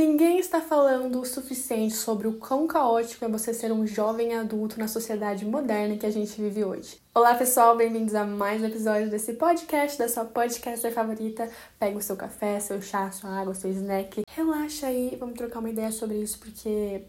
Ninguém está falando o suficiente sobre o quão caótico é você ser um jovem adulto na sociedade moderna que a gente vive hoje. Olá pessoal, bem-vindos a mais um episódio desse podcast, da sua podcaster favorita. Pega o seu café, seu chá, sua água, seu snack, relaxa aí, vamos trocar uma ideia sobre isso porque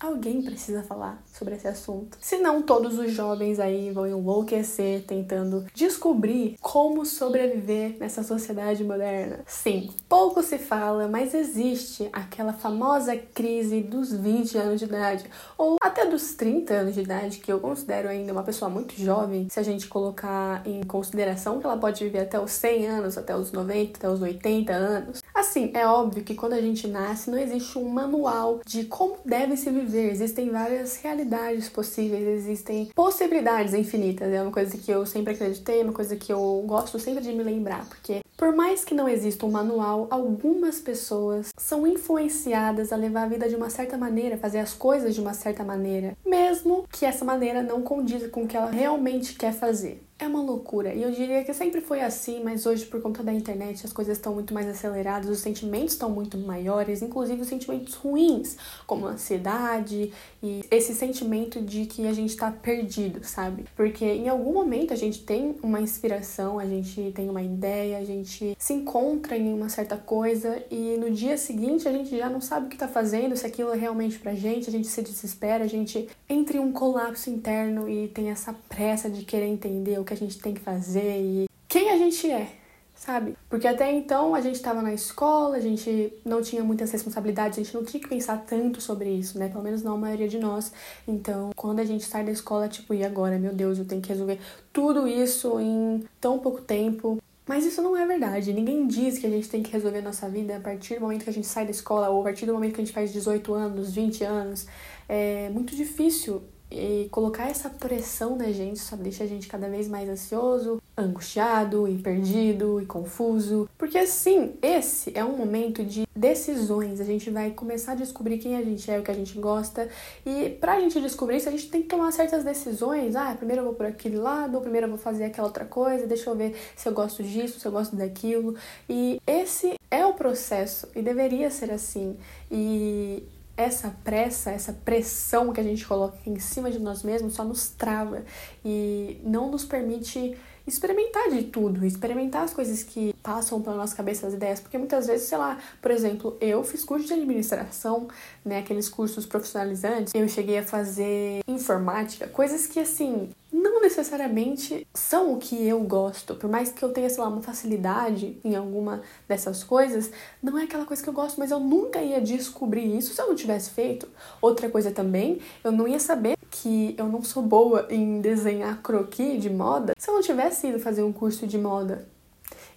Alguém precisa falar sobre esse assunto. Senão, todos os jovens aí vão enlouquecer tentando descobrir como sobreviver nessa sociedade moderna. Sim, pouco se fala, mas existe aquela famosa crise dos 20 anos de idade, ou até dos 30 anos de idade, que eu considero ainda uma pessoa muito jovem, se a gente colocar em consideração que ela pode viver até os 100 anos, até os 90, até os 80 anos. Assim, é óbvio que quando a gente nasce, não existe um manual de como deve se viver existem várias realidades possíveis, existem possibilidades infinitas. É uma coisa que eu sempre acreditei, é uma coisa que eu gosto sempre de me lembrar, porque por mais que não exista um manual, algumas pessoas são influenciadas a levar a vida de uma certa maneira, fazer as coisas de uma certa maneira, mesmo que essa maneira não condiza com o que ela realmente quer fazer. É uma loucura. E eu diria que sempre foi assim, mas hoje, por conta da internet, as coisas estão muito mais aceleradas, os sentimentos estão muito maiores, inclusive os sentimentos ruins, como ansiedade e esse sentimento de que a gente tá perdido, sabe? Porque em algum momento a gente tem uma inspiração, a gente tem uma ideia, a gente se encontra em uma certa coisa e no dia seguinte a gente já não sabe o que tá fazendo, se aquilo é realmente pra gente, a gente se desespera, a gente entra em um colapso interno e tem essa pressa de querer entender o que a gente tem que fazer e quem a gente é, sabe? Porque até então a gente estava na escola, a gente não tinha muitas responsabilidades, a gente não tinha que pensar tanto sobre isso, né? Pelo menos não a maioria de nós. Então, quando a gente sai da escola, tipo, e agora? Meu Deus, eu tenho que resolver tudo isso em tão pouco tempo. Mas isso não é verdade. Ninguém diz que a gente tem que resolver a nossa vida a partir do momento que a gente sai da escola ou a partir do momento que a gente faz 18 anos, 20 anos. É muito difícil e colocar essa pressão na gente só deixa a gente cada vez mais ansioso, angustiado e perdido e confuso. Porque sim, esse é um momento de decisões. A gente vai começar a descobrir quem a gente é, o que a gente gosta. E pra gente descobrir isso, a gente tem que tomar certas decisões. Ah, primeiro eu vou por aquele lado, primeiro eu vou fazer aquela outra coisa, deixa eu ver se eu gosto disso, se eu gosto daquilo. E esse é o processo e deveria ser assim. E essa pressa, essa pressão que a gente coloca em cima de nós mesmos só nos trava e não nos permite experimentar de tudo, experimentar as coisas que passam pela nossa cabeça, as ideias, porque muitas vezes, sei lá, por exemplo, eu fiz curso de administração, né, aqueles cursos profissionalizantes, eu cheguei a fazer informática, coisas que assim, não necessariamente são o que eu gosto. Por mais que eu tenha, sei lá, uma facilidade em alguma dessas coisas, não é aquela coisa que eu gosto, mas eu nunca ia descobrir isso se eu não tivesse feito. Outra coisa também, eu não ia saber que eu não sou boa em desenhar croquis de moda se eu não tivesse ido fazer um curso de moda.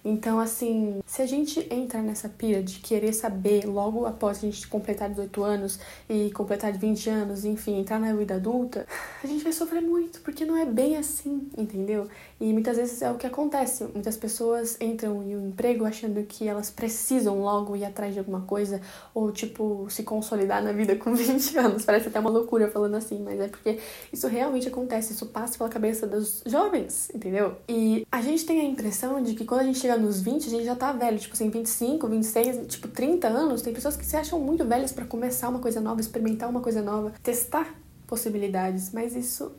Então, assim, se a gente entra nessa pira de querer saber logo após a gente completar 18 anos e completar 20 anos, enfim, entrar na vida adulta, a gente vai sofrer muito, porque não é bem assim, entendeu? E muitas vezes é o que acontece. Muitas pessoas entram em um emprego achando que elas precisam logo ir atrás de alguma coisa ou, tipo, se consolidar na vida com 20 anos. Parece até uma loucura falando assim, mas é porque isso realmente acontece, isso passa pela cabeça dos jovens, entendeu? E a gente tem a impressão de que quando a gente chega chega nos 20, a gente já tá velho. Tipo assim, 25, 26, tipo 30 anos. Tem pessoas que se acham muito velhas para começar uma coisa nova, experimentar uma coisa nova, testar possibilidades. Mas isso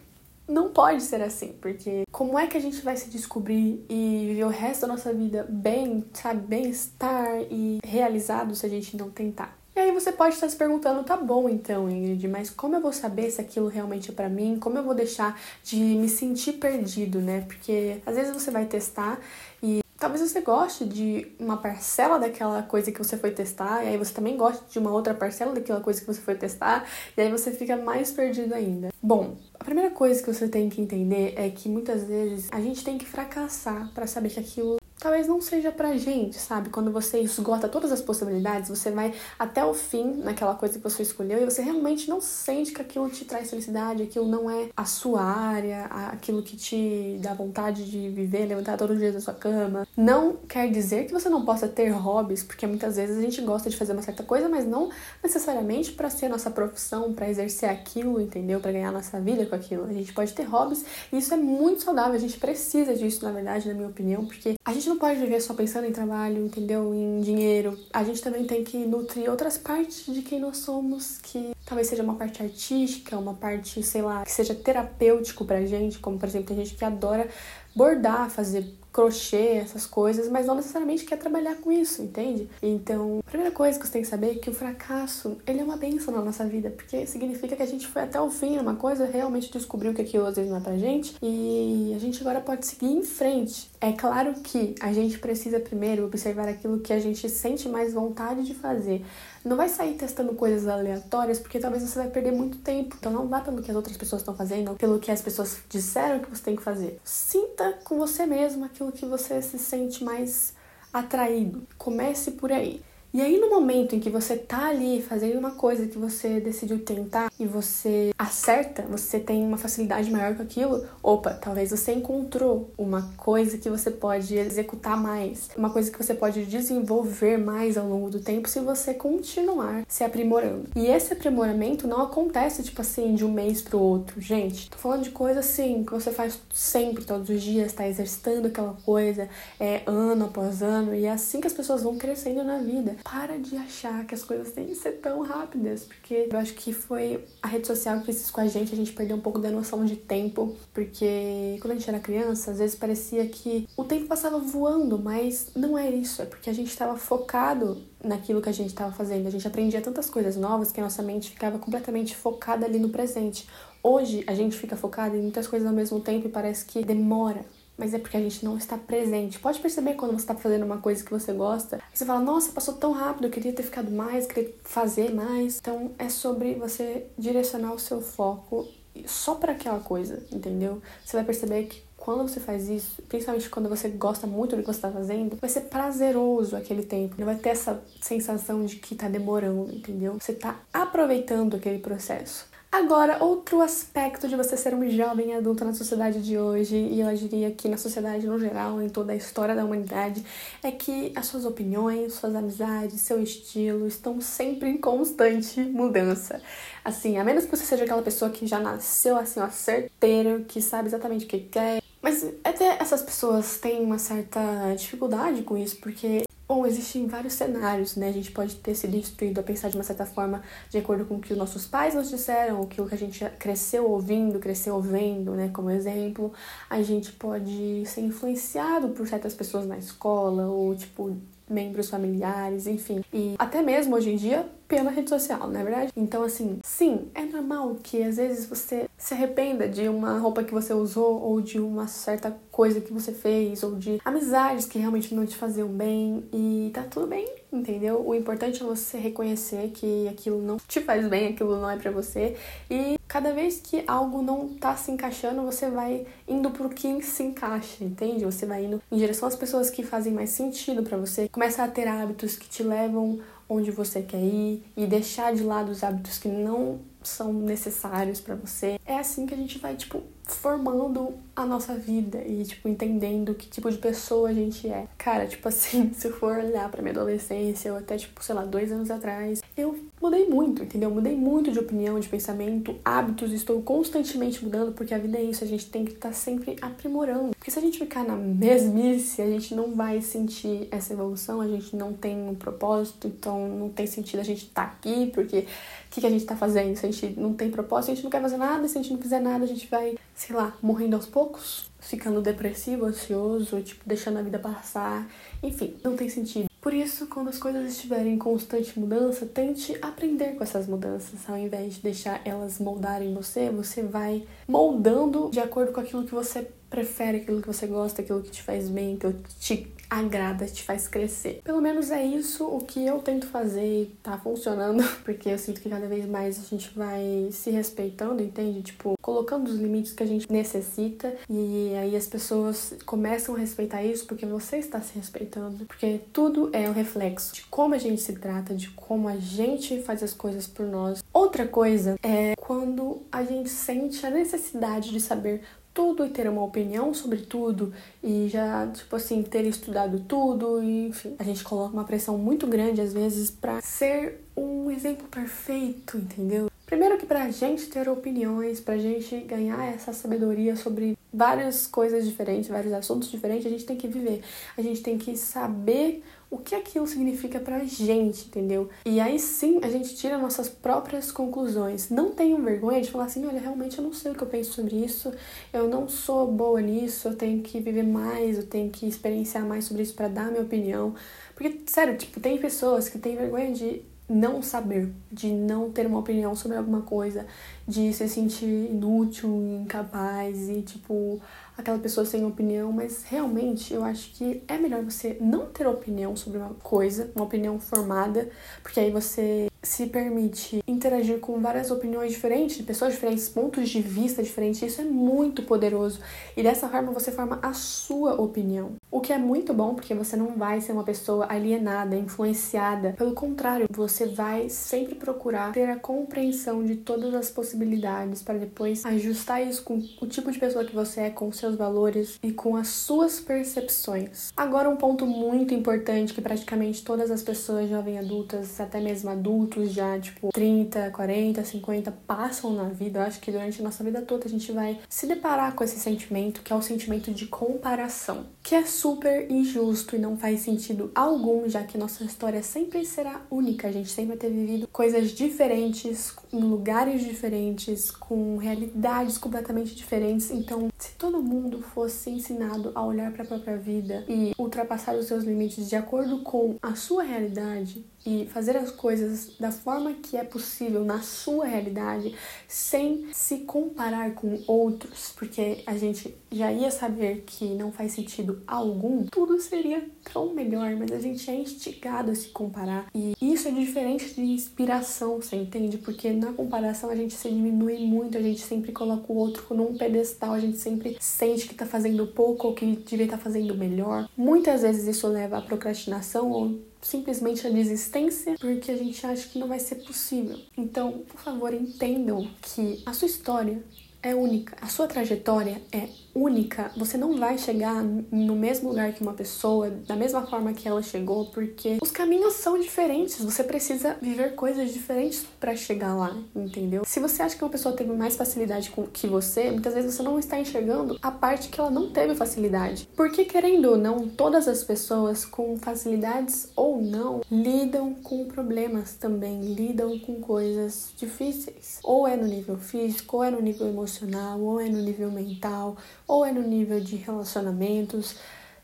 não pode ser assim, porque como é que a gente vai se descobrir e viver o resto da nossa vida bem, sabe, bem-estar e realizado se a gente não tentar? E aí você pode estar se perguntando, tá bom então, Ingrid, mas como eu vou saber se aquilo realmente é para mim? Como eu vou deixar de me sentir perdido, né? Porque às vezes você vai testar e Talvez você goste de uma parcela daquela coisa que você foi testar, e aí você também gosta de uma outra parcela daquela coisa que você foi testar, e aí você fica mais perdido ainda. Bom, a primeira coisa que você tem que entender é que muitas vezes a gente tem que fracassar para saber que aquilo talvez não seja pra gente, sabe? Quando você esgota todas as possibilidades, você vai até o fim naquela coisa que você escolheu e você realmente não sente que aquilo te traz felicidade, aquilo não é a sua área, aquilo que te dá vontade de viver, levantar todos os dias da sua cama. Não quer dizer que você não possa ter hobbies, porque muitas vezes a gente gosta de fazer uma certa coisa, mas não necessariamente para ser nossa profissão, para exercer aquilo, entendeu? Para ganhar nossa vida com aquilo. A gente pode ter hobbies e isso é muito saudável, a gente precisa disso, na verdade, na minha opinião, porque a gente não pode viver só pensando em trabalho, entendeu? Em dinheiro. A gente também tem que nutrir outras partes de quem nós somos, que talvez seja uma parte artística, uma parte, sei lá, que seja terapêutico pra gente, como por exemplo, tem gente que adora bordar, fazer crochê, essas coisas, mas não necessariamente quer trabalhar com isso, entende? Então, a primeira coisa que você tem que saber é que o fracasso, ele é uma benção na nossa vida, porque significa que a gente foi até o fim numa coisa, realmente descobriu que aquilo às vezes não é pra gente, e a gente agora pode seguir em frente. É claro que a gente precisa primeiro observar aquilo que a gente sente mais vontade de fazer. Não vai sair testando coisas aleatórias, porque talvez você vai perder muito tempo. Então não vá pelo que as outras pessoas estão fazendo, pelo que as pessoas disseram que você tem que fazer. Sinta com você mesmo aquilo que você se sente mais atraído. Comece por aí. E aí, no momento em que você tá ali fazendo uma coisa que você decidiu tentar e você acerta, você tem uma facilidade maior com aquilo, opa, talvez você encontrou uma coisa que você pode executar mais, uma coisa que você pode desenvolver mais ao longo do tempo se você continuar se aprimorando. E esse aprimoramento não acontece, tipo assim, de um mês pro outro. Gente, tô falando de coisa assim, que você faz sempre, todos os dias, tá exercitando aquela coisa, é ano após ano, e é assim que as pessoas vão crescendo na vida para de achar que as coisas têm que ser tão rápidas, porque eu acho que foi a rede social fez isso com a gente, a gente perdeu um pouco da noção de tempo, porque quando a gente era criança, às vezes parecia que o tempo passava voando, mas não é isso, é porque a gente estava focado naquilo que a gente estava fazendo, a gente aprendia tantas coisas novas que a nossa mente ficava completamente focada ali no presente. Hoje a gente fica focado em muitas coisas ao mesmo tempo e parece que demora mas é porque a gente não está presente. Pode perceber quando você está fazendo uma coisa que você gosta, você fala, nossa, passou tão rápido, eu queria ter ficado mais, queria fazer mais. Então é sobre você direcionar o seu foco só para aquela coisa, entendeu? Você vai perceber que quando você faz isso, principalmente quando você gosta muito do que você está fazendo, vai ser prazeroso aquele tempo. Não vai ter essa sensação de que está demorando, entendeu? Você está aproveitando aquele processo. Agora, outro aspecto de você ser um jovem adulto na sociedade de hoje, e eu diria que na sociedade no geral, em toda a história da humanidade, é que as suas opiniões, suas amizades, seu estilo estão sempre em constante mudança. Assim, a menos que você seja aquela pessoa que já nasceu assim, ó, certeiro, que sabe exatamente o que quer. Mas até essas pessoas têm uma certa dificuldade com isso, porque Bom, existem vários cenários, né? A gente pode ter sido instruído a pensar de uma certa forma de acordo com o que os nossos pais nos disseram, aquilo que a gente cresceu ouvindo, cresceu vendo, né? Como exemplo, a gente pode ser influenciado por certas pessoas na escola, ou tipo, membros familiares, enfim. E até mesmo hoje em dia pela rede social, não é verdade? Então, assim, sim, é normal que às vezes você se arrependa de uma roupa que você usou, ou de uma certa coisa que você fez, ou de amizades que realmente não te faziam bem, e tá tudo bem, entendeu? O importante é você reconhecer que aquilo não te faz bem, aquilo não é para você, e cada vez que algo não tá se encaixando, você vai indo pro que se encaixa, entende? Você vai indo em direção às pessoas que fazem mais sentido para você, começa a ter hábitos que te levam onde você quer ir e deixar de lado os hábitos que não são necessários para você. É assim que a gente vai, tipo, formando a nossa vida e, tipo, entendendo que tipo de pessoa a gente é. Cara, tipo assim, se eu for olhar pra minha adolescência ou até, tipo, sei lá, dois anos atrás, eu mudei muito, entendeu? Mudei muito de opinião, de pensamento, hábitos, estou constantemente mudando, porque a vida é isso, a gente tem que estar tá sempre aprimorando. Porque se a gente ficar na mesmice, a gente não vai sentir essa evolução, a gente não tem um propósito, então não tem sentido a gente estar tá aqui, porque o que, que a gente tá fazendo? Se a gente não tem propósito, a gente não quer fazer nada, se a gente não fizer nada, a gente vai, sei lá, morrendo aos poucos, ficando depressivo, ansioso, tipo, deixando a vida passar. Enfim, não tem sentido. Por isso, quando as coisas estiverem em constante mudança, tente aprender com essas mudanças. Ao invés de deixar elas moldarem você, você vai moldando de acordo com aquilo que você prefere, aquilo que você gosta, aquilo que te faz bem, aquilo que te agrada, te faz crescer. Pelo menos é isso o que eu tento fazer e tá funcionando, porque eu sinto que cada vez mais a gente vai se respeitando, entende? Tipo, colocando os limites que a gente necessita e aí as pessoas começam a respeitar isso porque você está se respeitando, porque tudo é um reflexo de como a gente se trata, de como a gente faz as coisas por nós. Outra coisa é quando a gente sente a necessidade de saber tudo e ter uma opinião sobre tudo e já, tipo assim, ter estudado tudo e, enfim, a gente coloca uma pressão muito grande às vezes para ser um exemplo perfeito, entendeu? Primeiro que pra gente ter opiniões, pra gente ganhar essa sabedoria sobre várias coisas diferentes, vários assuntos diferentes, a gente tem que viver. A gente tem que saber o que aquilo significa pra gente, entendeu? E aí sim a gente tira nossas próprias conclusões. Não tenham vergonha de falar assim: olha, realmente eu não sei o que eu penso sobre isso, eu não sou boa nisso, eu tenho que viver mais, eu tenho que experienciar mais sobre isso para dar minha opinião. Porque, sério, tipo, tem pessoas que têm vergonha de não saber, de não ter uma opinião sobre alguma coisa, de se sentir inútil, incapaz e, tipo, aquela pessoa sem opinião, mas realmente eu acho que é melhor você não ter opinião sobre uma coisa, uma opinião formada, porque aí você se permite interagir com várias opiniões diferentes, de pessoas diferentes, pontos de vista diferentes. Isso é muito poderoso. E dessa forma você forma a sua opinião. O que é muito bom, porque você não vai ser uma pessoa alienada, influenciada. Pelo contrário, você vai sempre procurar ter a compreensão de todas as possibilidades para depois ajustar isso com o tipo de pessoa que você é, com seus valores e com as suas percepções. Agora, um ponto muito importante que praticamente todas as pessoas jovens adultas, até mesmo adultos, adultos já, tipo, 30, 40, 50 passam na vida. Eu acho que durante a nossa vida toda a gente vai se deparar com esse sentimento, que é o sentimento de comparação, que é super injusto e não faz sentido algum, já que nossa história sempre será única. A gente sempre vai ter vivido coisas diferentes, em lugares diferentes, com realidades completamente diferentes. Então, se todo mundo fosse ensinado a olhar para a própria vida e ultrapassar os seus limites de acordo com a sua realidade, e fazer as coisas da forma que é possível na sua realidade, sem se comparar com outros, porque a gente já ia saber que não faz sentido algum, tudo seria tão melhor, mas a gente é instigado a se comparar. E isso é diferente de inspiração, você entende? Porque na comparação a gente se diminui muito, a gente sempre coloca o outro num pedestal, a gente sempre sente que tá fazendo pouco ou que devia estar tá fazendo melhor. Muitas vezes isso leva à procrastinação ou simplesmente a desistência porque a gente acha que não vai ser possível. Então, por favor, entendam que a sua história é única, a sua trajetória é única, você não vai chegar no mesmo lugar que uma pessoa, da mesma forma que ela chegou, porque os caminhos são diferentes, você precisa viver coisas diferentes para chegar lá, entendeu? Se você acha que uma pessoa teve mais facilidade com que você, muitas vezes você não está enxergando a parte que ela não teve facilidade. Porque querendo ou não, todas as pessoas com facilidades ou não lidam com problemas também, lidam com coisas difíceis. Ou é no nível físico, ou é no nível emocional, ou é no nível mental, ou é no nível de relacionamentos,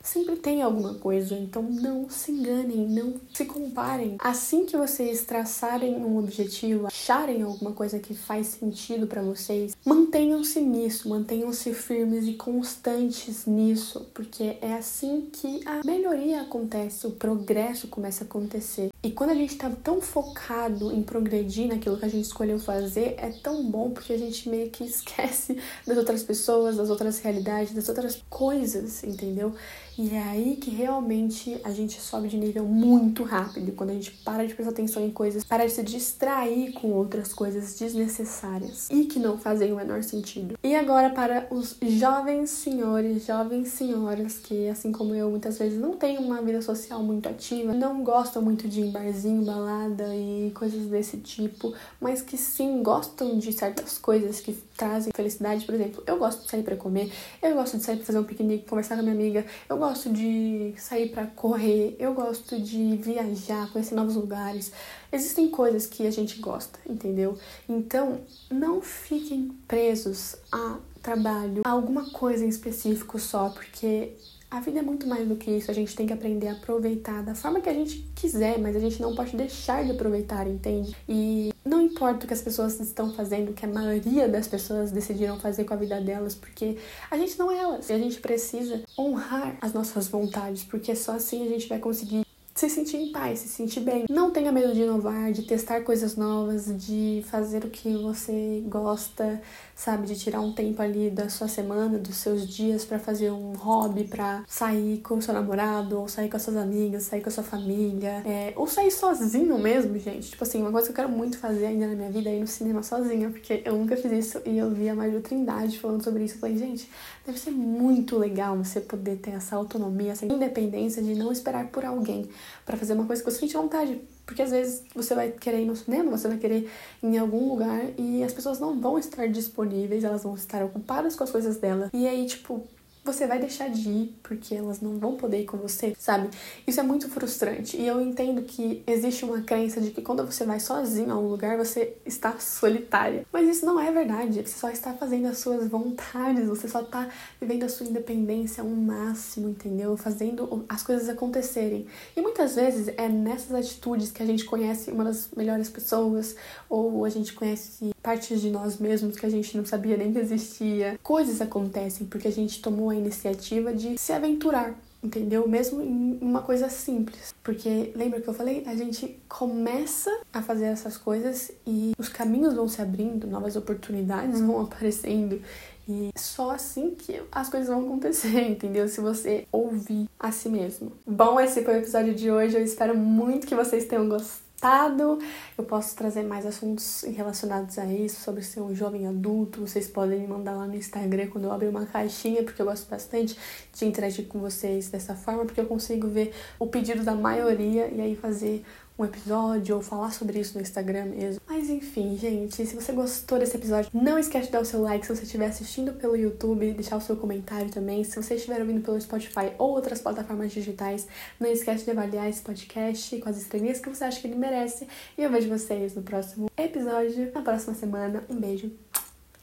sempre tem alguma coisa, então não se enganem, não se comparem. Assim que vocês traçarem um objetivo, acharem alguma coisa que faz sentido para vocês, mantenham-se nisso, mantenham-se firmes e constantes nisso, porque é assim que a melhoria acontece, o progresso começa a acontecer. E quando a gente tá tão focado em progredir naquilo que a gente escolheu fazer, é tão bom porque a gente meio que esquece das outras pessoas, das outras realidades, das outras coisas, entendeu? E é aí que realmente a gente sobe de nível muito rápido, quando a gente para de prestar atenção em coisas, para de se distrair com outras coisas desnecessárias e que não fazem o menor sentido. E agora para os jovens senhores, jovens senhoras que, assim como eu, muitas vezes não têm uma vida social muito ativa, não gostam muito de ir barzinho, balada e coisas desse tipo, mas que sim gostam de certas coisas que trazem felicidade. Por exemplo, eu gosto de sair para comer, eu gosto de sair para fazer um piquenique, conversar com a minha amiga, eu gosto de sair para correr, eu gosto de viajar, conhecer novos lugares. Existem coisas que a gente gosta, entendeu? Então, não fiquem presos a trabalho, a alguma coisa em específico só, porque a vida é muito mais do que isso, a gente tem que aprender a aproveitar da forma que a gente quiser, mas a gente não pode deixar de aproveitar, entende? E não importa o que as pessoas estão fazendo, o que a maioria das pessoas decidiram fazer com a vida delas, porque a gente não é elas. E a gente precisa honrar as nossas vontades, porque só assim a gente vai conseguir se sentir em paz, se sentir bem. Não tenha medo de inovar, de testar coisas novas, de fazer o que você gosta, sabe? De tirar um tempo ali da sua semana, dos seus dias para fazer um hobby, para sair com seu namorado, ou sair com as suas amigas, sair com a sua família, é, ou sair sozinho mesmo, gente. Tipo assim, uma coisa que eu quero muito fazer ainda na minha vida é ir no cinema sozinha, porque eu nunca fiz isso e eu vi a Maria Trindade falando sobre isso. Eu falei, gente, deve ser muito legal você poder ter essa autonomia, essa independência de não esperar por alguém para fazer uma coisa que você sente vontade Porque às vezes você vai querer ir no cinema, você vai querer ir em algum lugar e as pessoas não vão estar disponíveis, elas vão estar ocupadas com as coisas dela. E aí, tipo, você vai deixar de ir porque elas não vão poder ir com você, sabe? Isso é muito frustrante. E eu entendo que existe uma crença de que quando você vai sozinho a um lugar, você está solitária. Mas isso não é verdade. Você só está fazendo as suas vontades, você só está vivendo a sua independência ao máximo, entendeu? Fazendo as coisas acontecerem. E muitas vezes é nessas atitudes que a gente conhece uma das melhores pessoas, ou a gente conhece partes de nós mesmos que a gente não sabia nem que existia. Coisas acontecem porque a gente tomou a iniciativa de se aventurar, entendeu? Mesmo em uma coisa simples. Porque lembra que eu falei? A gente começa a fazer essas coisas e os caminhos vão se abrindo, novas oportunidades vão aparecendo. E só assim que as coisas vão acontecer, entendeu? Se você ouvir a si mesmo. Bom, esse foi o episódio de hoje. Eu espero muito que vocês tenham gostado gostado. Eu posso trazer mais assuntos relacionados a isso, sobre ser um jovem adulto. Vocês podem me mandar lá no Instagram quando eu abrir uma caixinha, porque eu gosto bastante de interagir com vocês dessa forma, porque eu consigo ver o pedido da maioria e aí fazer um episódio ou falar sobre isso no Instagram mesmo. Mas enfim, gente, se você gostou desse episódio, não esquece de dar o seu like se você estiver assistindo pelo YouTube, deixar o seu comentário também. Se você estiver ouvindo pelo Spotify ou outras plataformas digitais, não esquece de avaliar esse podcast com as estrelinhas que você acha que ele merece. E eu vejo vocês no próximo episódio, na próxima semana. Um beijo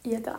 e até lá!